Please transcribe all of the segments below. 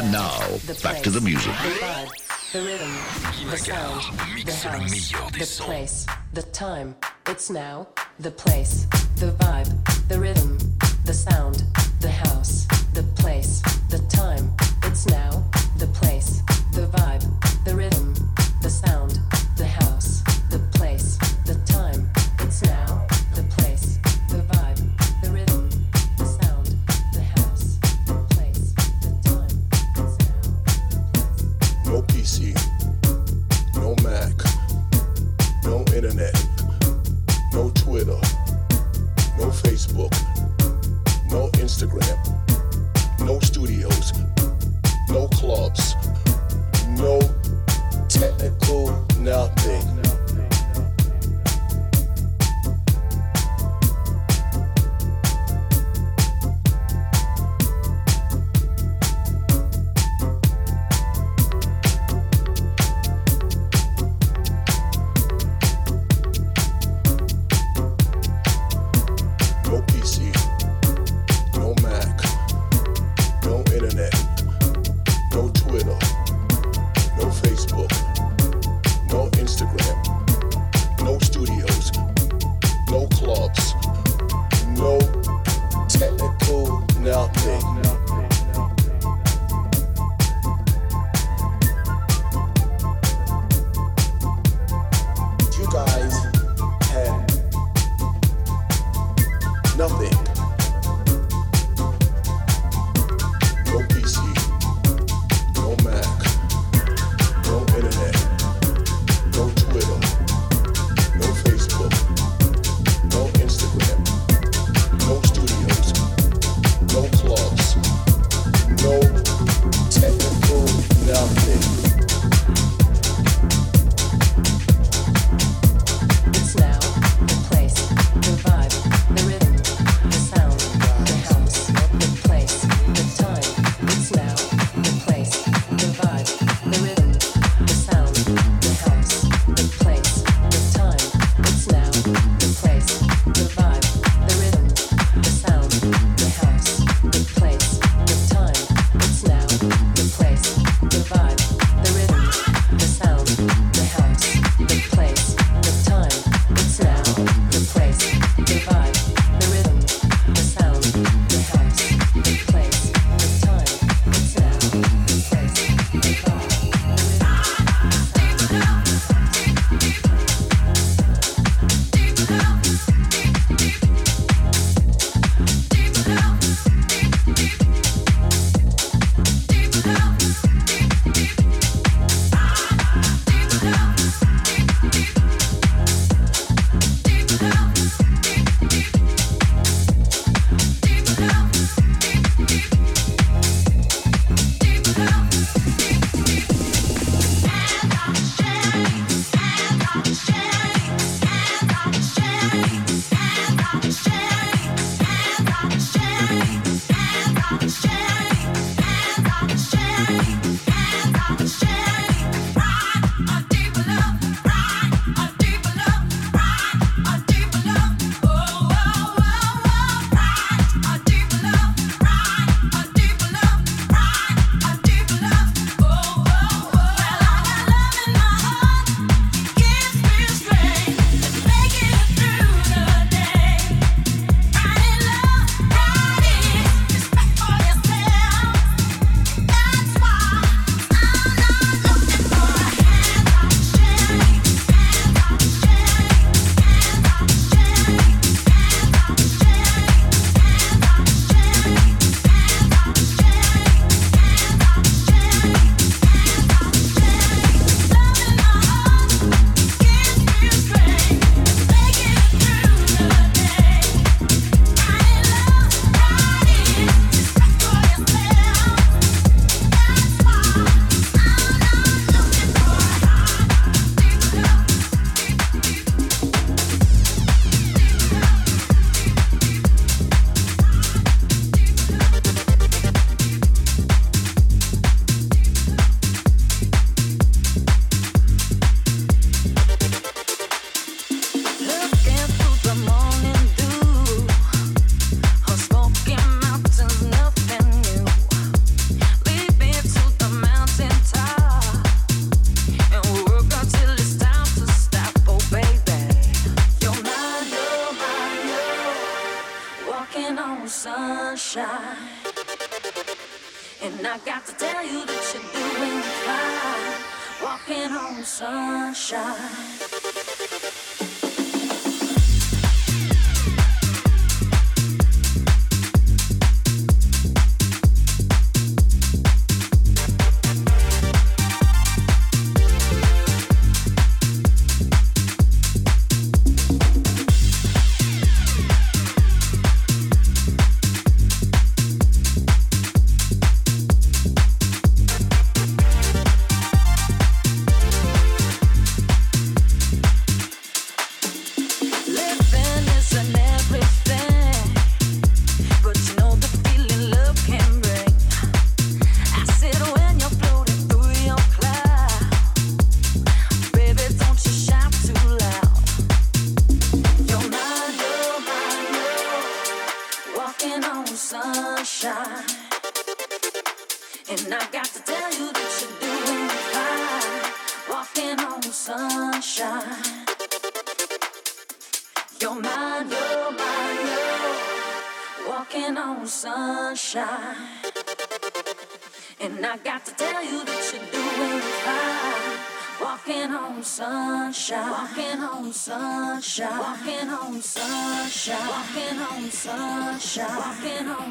And now, back to the music. The vibe, the rhythm, the sound, the house, the place, the time. It's now, the place, the vibe, the rhythm, the sound, the house, the place, the time. It's now, the place, the vibe,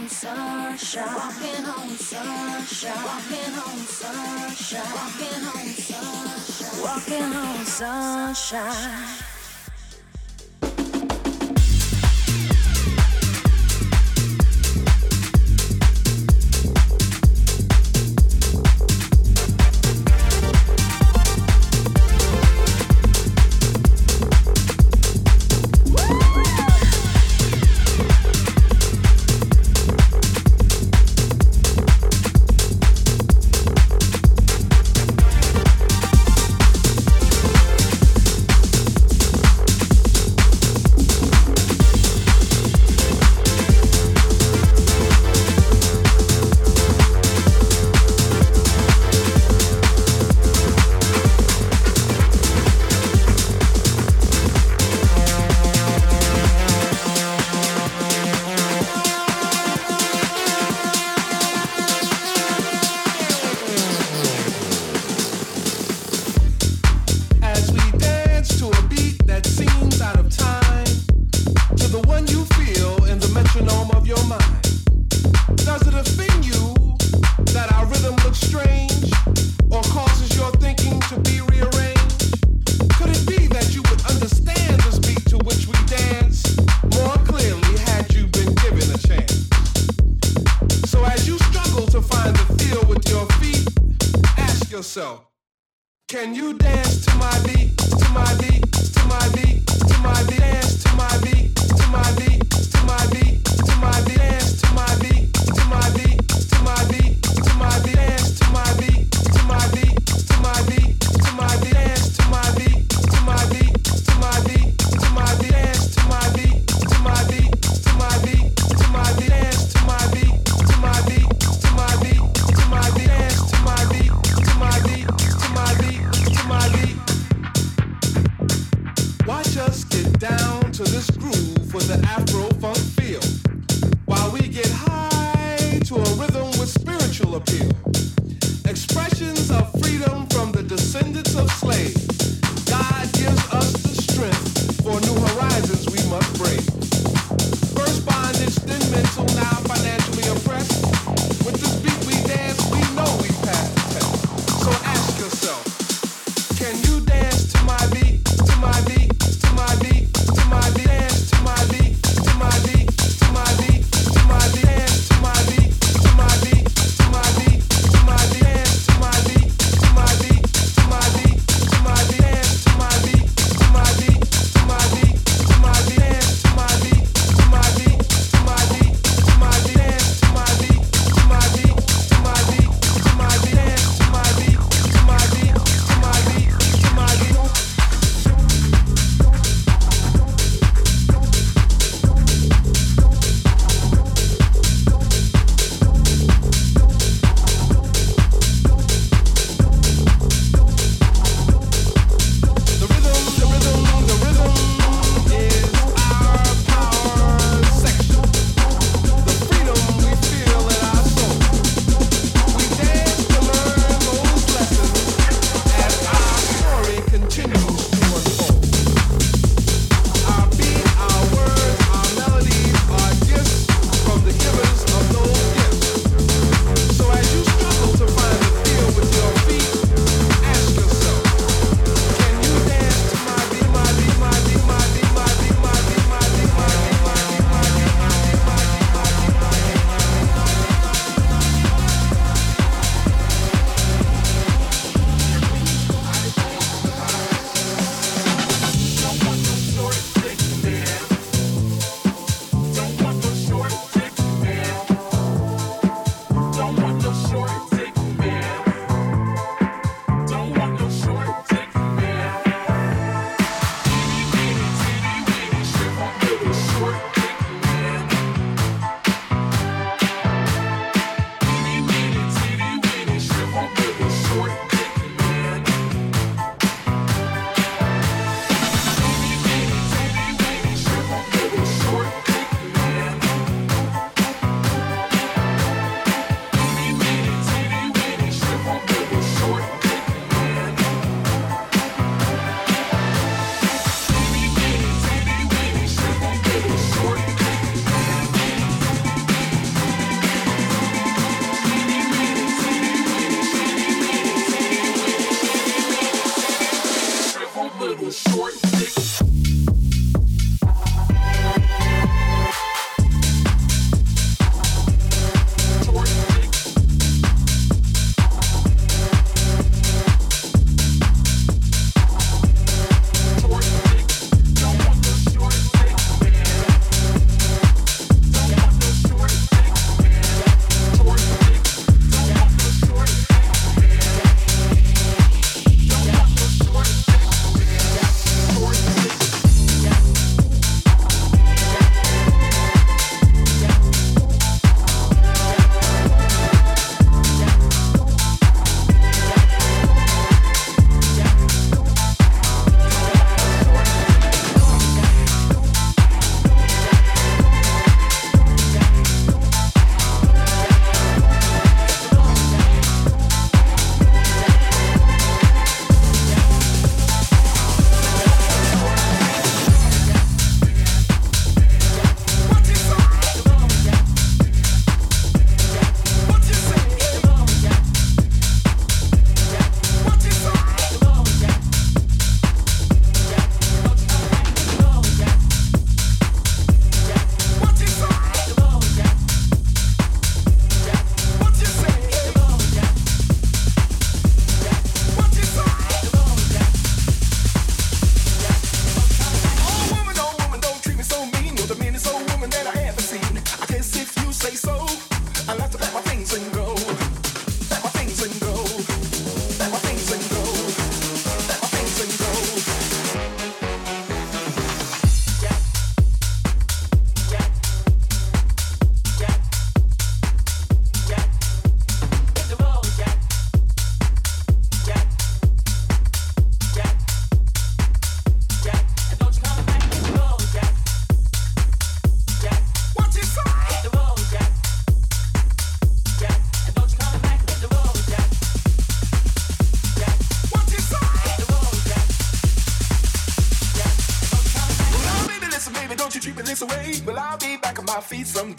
sunshine, walking on sunshine, walking on sunshine, walking on sunshine, walking on sunshine. some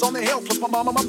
on the hill, plus my mama. my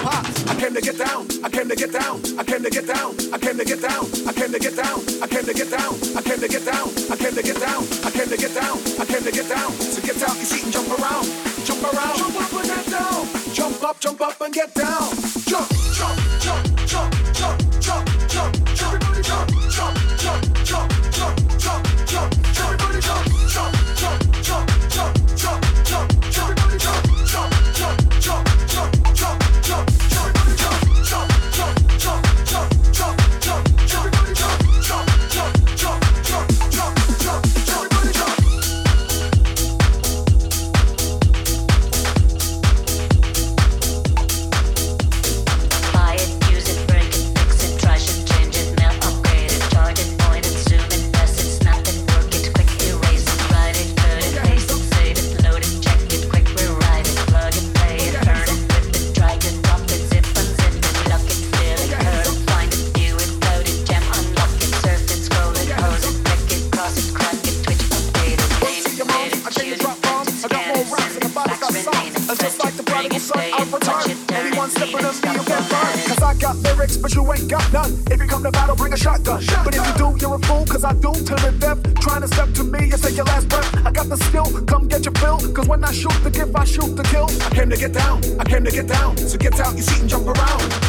as I do to the death. Trying to step to me, you take your last breath. I got the skill, come get your fill. Cause when I shoot the give, I shoot the kill. I came to get down, I came to get down. So get out, you seat and jump around.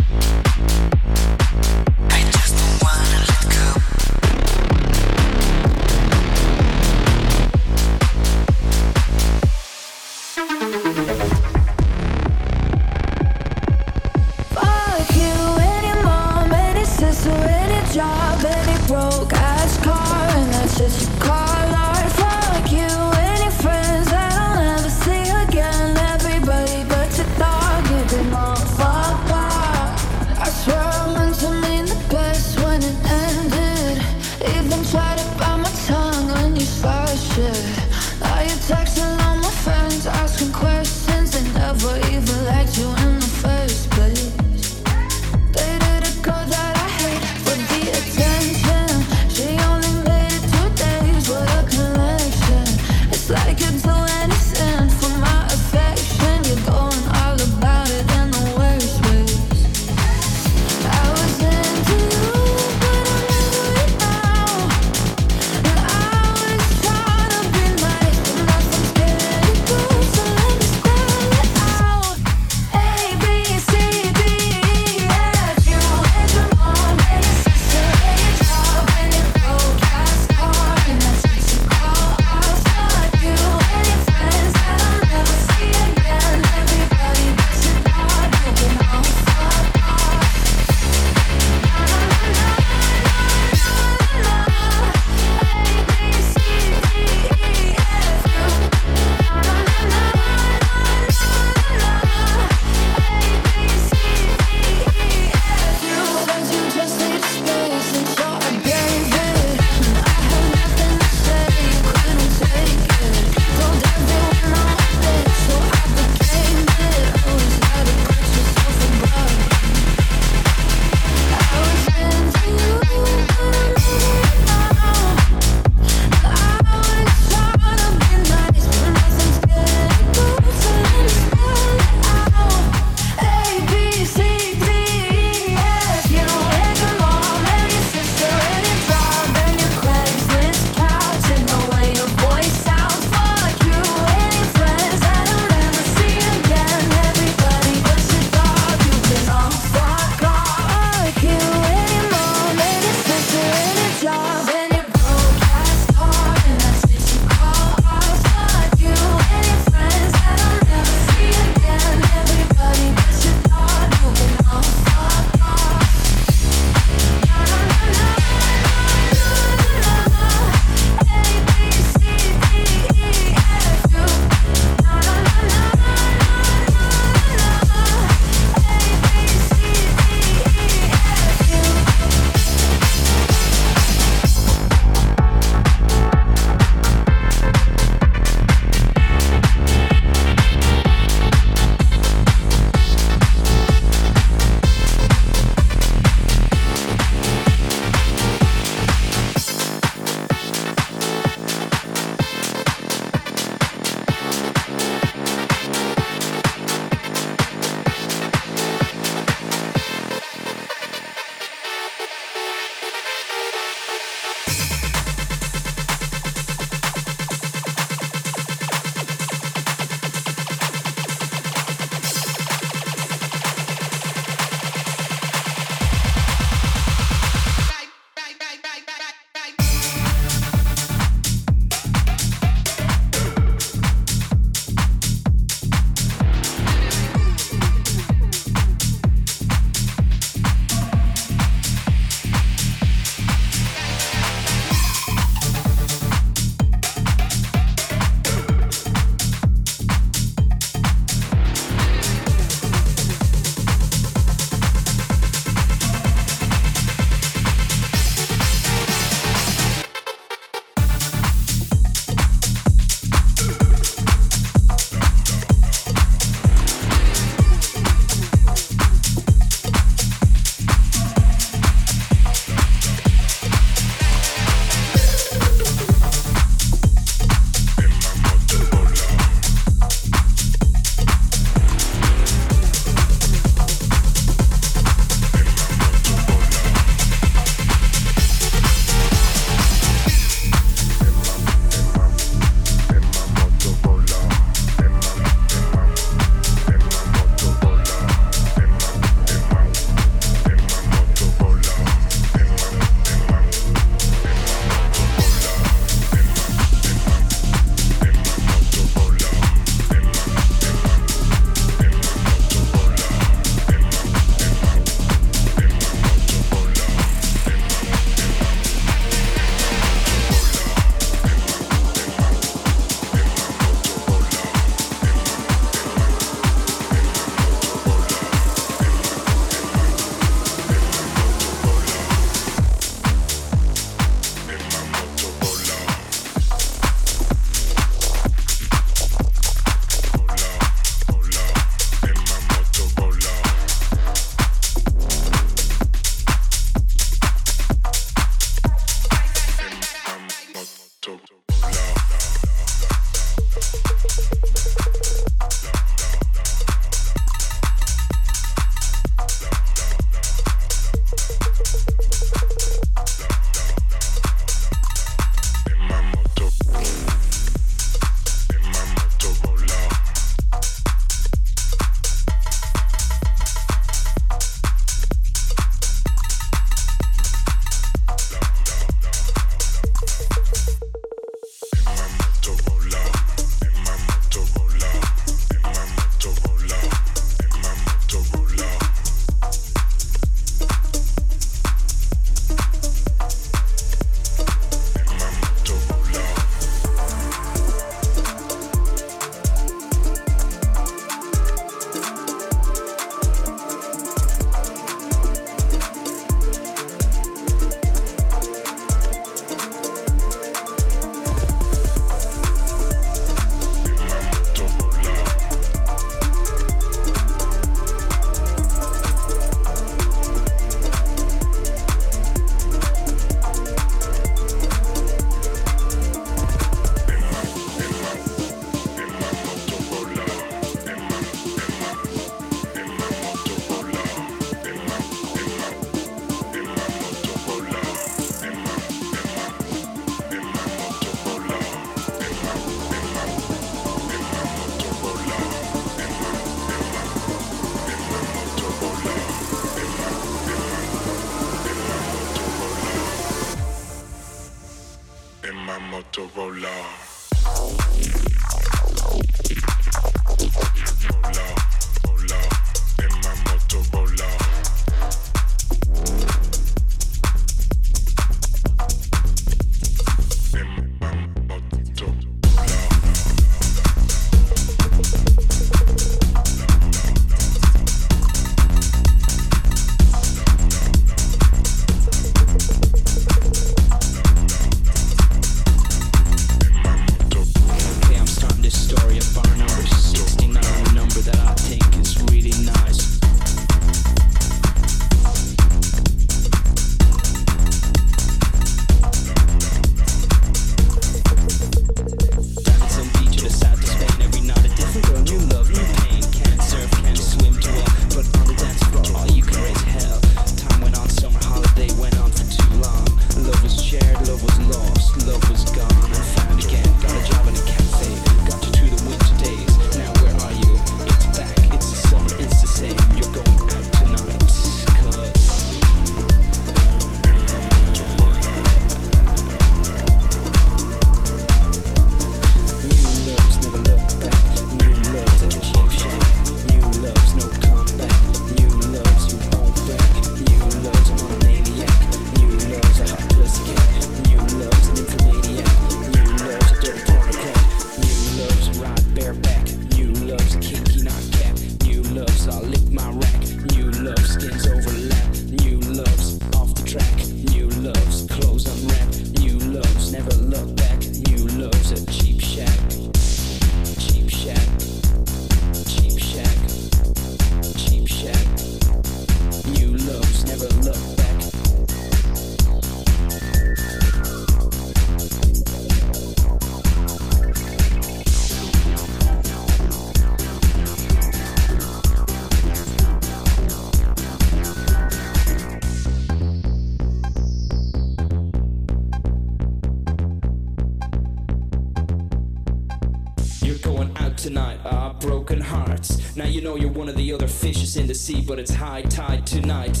But it's high tide tonight.